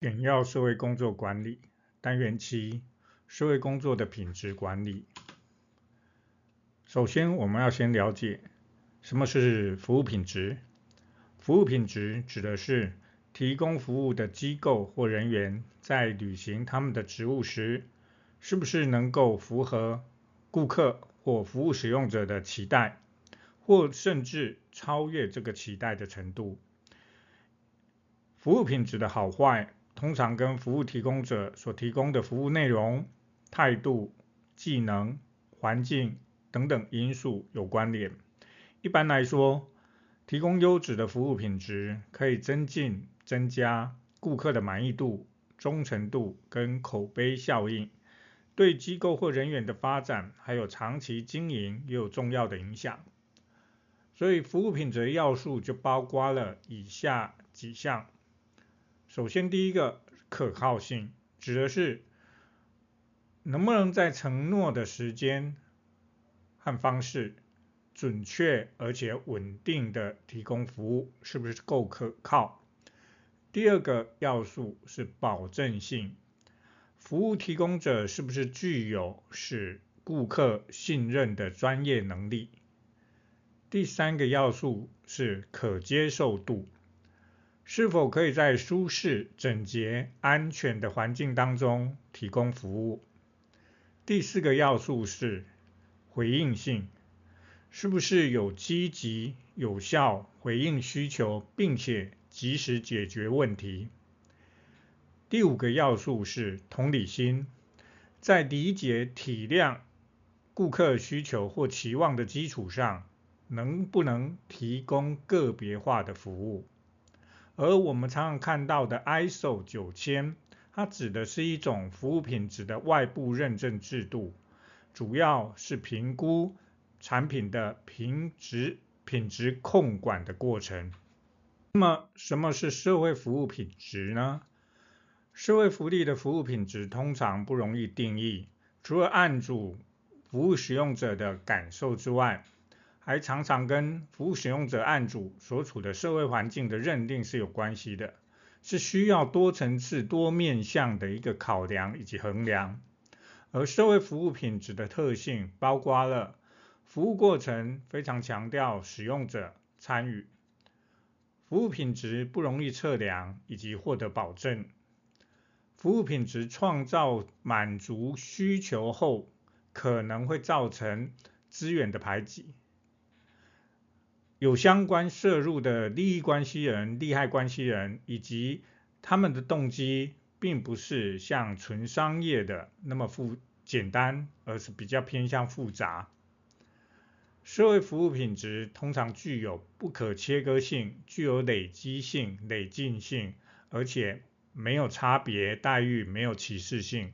简要社会工作管理单元七：社会工作的品质管理。首先，我们要先了解什么是服务品质。服务品质指的是提供服务的机构或人员在履行他们的职务时，是不是能够符合顾客或服务使用者的期待，或甚至超越这个期待的程度。服务品质的好坏，通常跟服务提供者所提供的服务内容、态度、技能、环境等等因素有关联。一般来说，提供优质的服务品质，可以增进、增加顾客的满意度、忠诚度跟口碑效应，对机构或人员的发展还有长期经营也有重要的影响。所以，服务品质的要素就包括了以下几项。首先，第一个可靠性，指的是能不能在承诺的时间和方式，准确而且稳定的提供服务，是不是够可靠？第二个要素是保证性，服务提供者是不是具有使顾客信任的专业能力？第三个要素是可接受度。是否可以在舒适、整洁、安全的环境当中提供服务？第四个要素是回应性，是不是有积极、有效回应需求，并且及时解决问题？第五个要素是同理心，在理解、体谅顾客需求或期望的基础上，能不能提供个别化的服务？而我们常常看到的 ISO 九千，它指的是一种服务品质的外部认证制度，主要是评估产品的品质、品质控管的过程。那么，什么是社会服务品质呢？社会福利的服务品质通常不容易定义，除了案主、服务使用者的感受之外，还常常跟服务使用者案主所处的社会环境的认定是有关系的，是需要多层次、多面向的一个考量以及衡量。而社会服务品质的特性包括了服务过程非常强调使用者参与，服务品质不容易测量以及获得保证，服务品质创造满足需求后可能会造成资源的排挤。有相关涉入的利益关系人、利害关系人，以及他们的动机，并不是像纯商业的那么复简单，而是比较偏向复杂。社会服务品质通常具有不可切割性、具有累积性、累进性，而且没有差别待遇、没有歧视性。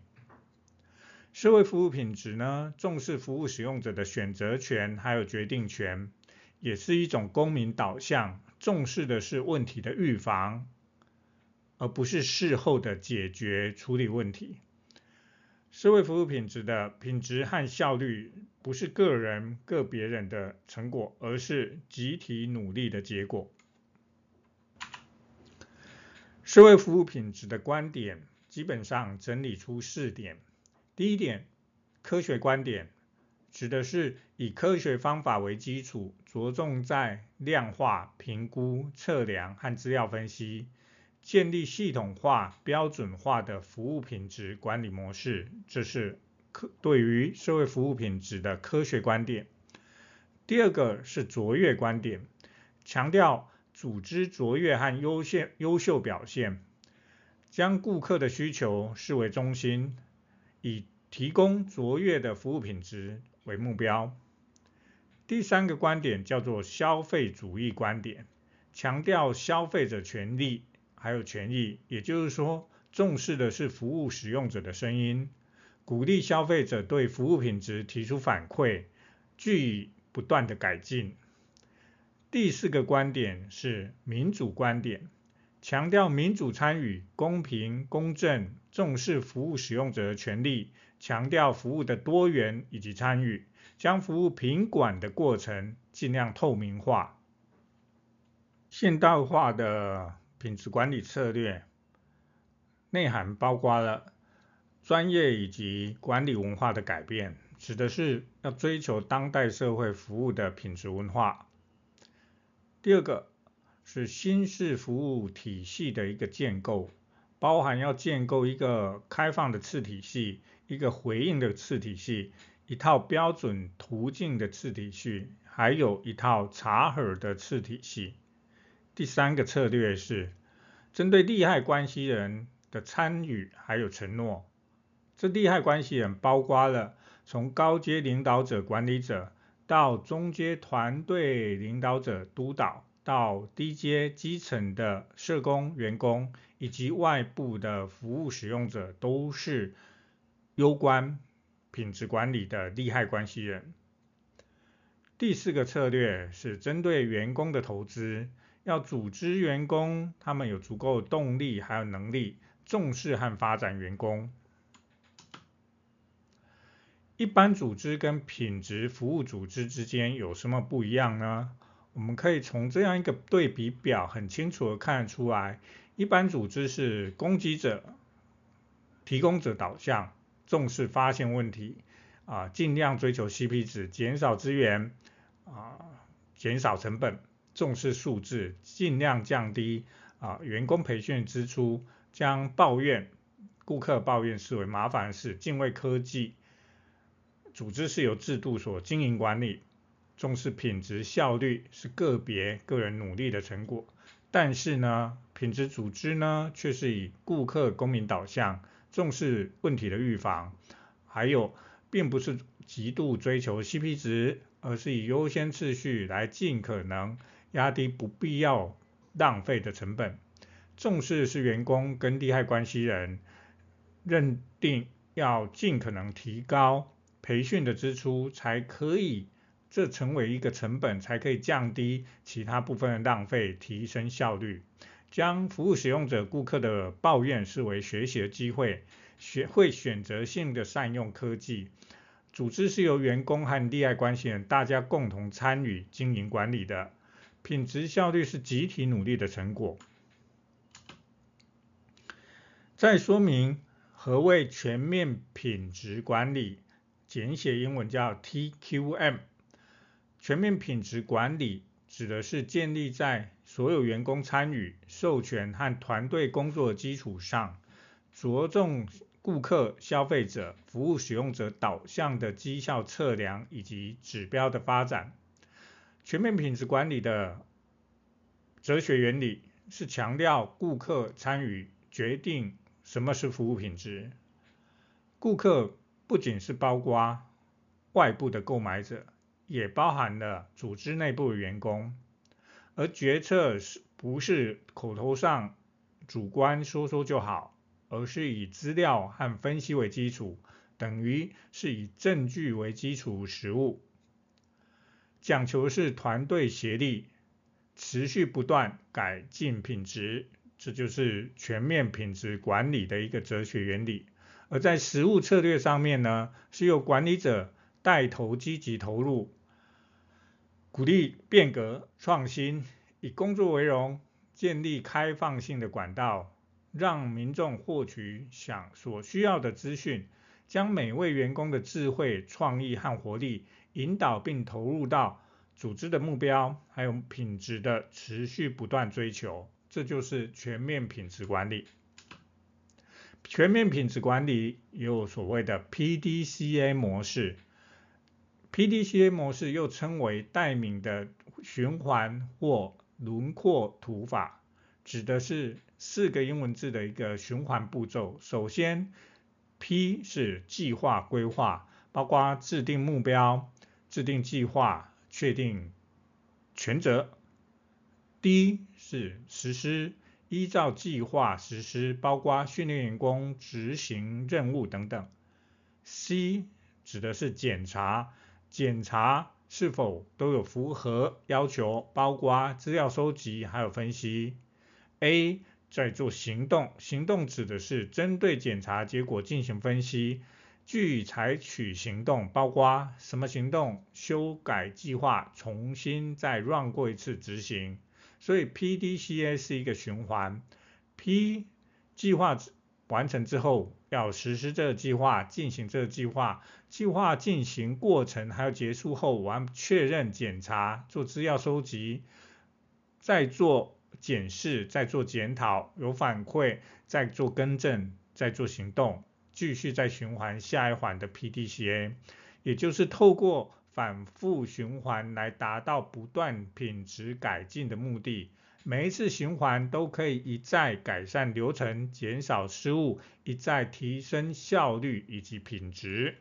社会服务品质呢，重视服务使用者的选择权，还有决定权。也是一种公民导向，重视的是问题的预防，而不是事后的解决处理问题。社会服务品质的品质和效率，不是个人个别人的成果，而是集体努力的结果。社会服务品质的观点，基本上整理出四点。第一点，科学观点。指的是以科学方法为基础，着重在量化、评估、测量和资料分析，建立系统化、标准化的服务品质管理模式。这是科对于社会服务品质的科学观点。第二个是卓越观点，强调组织卓越和优秀优秀表现，将顾客的需求视为中心，以提供卓越的服务品质为目标。第三个观点叫做消费主义观点，强调消费者权利还有权益，也就是说，重视的是服务使用者的声音，鼓励消费者对服务品质提出反馈，据以不断的改进。第四个观点是民主观点，强调民主参与、公平公正，重视服务使用者的权利。强调服务的多元以及参与，将服务品管的过程尽量透明化。现代化的品质管理策略内涵包括了专业以及管理文化的改变，指的是要追求当代社会服务的品质文化。第二个是新式服务体系的一个建构，包含要建构一个开放的次体系，一个回应的次体系，一套标准途径的次体系，还有一套查核的次体系。第三个策略是针对利害关系人的参与还有承诺。这利害关系人包括了从高阶领导者、管理者到中阶团队领导者、督导，到低阶基层的社工、员工以及外部的服务使用者，都是攸关品质管理的利害关系人。第四个策略是针对员工的投资。要组织员工，他们有足够的动力，还有能力，重视和发展员工。一般组织跟品质服务组织之间有什么不一样呢？我们可以从这样一个对比表很清楚的看得出来。一般组织是攻击者、提供者导向，重视发现问题，啊，尽量追求 CP 值，减少资源，啊，减少成本。重视数字，尽量降低啊员工培训支出，将抱怨、顾客抱怨视为麻烦事，敬畏科技。组织是由制度所经营管理，重视品质效率是个别个人努力的成果。但是呢，品质组织呢却是以顾客公民导向，重视问题的预防，还有并不是极度追求 CP 值，而是以优先次序来尽可能。压低不必要浪费的成本，重视是员工跟利害关系人，认定要尽可能提高培训的支出，才可以这成为一个成本，才可以降低其他部分的浪费，提升效率。将服务使用者、顾客的抱怨视为学习的机会，学会选择性的善用科技。组织是由员工和利害关系人大家共同参与经营管理的。品质效率是集体努力的成果。再说明何谓全面品质管理，简写英文叫 TQM。全面品质管理指的是建立在所有员工参与、授权和团队工作的基础上，着重顾客、消费者、服务使用者导向的绩效测量以及指标的发展。全面品质管理的哲学原理是强调顾客参与决定什么是服务品质。顾客不仅是包括外部的购买者，也包含了组织内部的员工。而决策是不是口头上主观说说就好，而是以资料和分析为基础，等于是以证据为基础实务。讲求是团队协力，持续不断改进品质，这就是全面品质管理的一个哲学原理。而在实务策略上面呢，是由管理者带头积极投入，鼓励变革创新，以工作为荣，建立开放性的管道，让民众获取想所需要的资讯，将每位员工的智慧、创意和活力。引导并投入到组织的目标，还有品质的持续不断追求，这就是全面品质管理。全面品质管理也有所谓的 PDCA 模式，PDCA 模式又称为代名的循环或轮廓图法，指的是四个英文字的一个循环步骤。首先，P 是计划规划，包括制定目标。制定计划，确定权责。D 是实施，依照计划实施，包括训练员工、执行任务等等。C 指的是检查，检查是否都有符合要求，包括资料收集还有分析。A 在做行动，行动指的是针对检查结果进行分析。具采取行动，包括什么行动？修改计划，重新再 run 过一次执行。所以 PDCA 是一个循环。P 计划完成之后，要实施这个计划，进行这个计划，计划进行过程还有结束后，完确认检查，做资料收集，再做检视，再做检讨，有反馈，再做更正，再做行动，继续再循环下一环的 PDCA，也就是透过反复循环来达到不断品质改进的目的。每一次循环都可以一再改善流程，减少失误，一再提升效率以及品质。